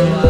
Wow.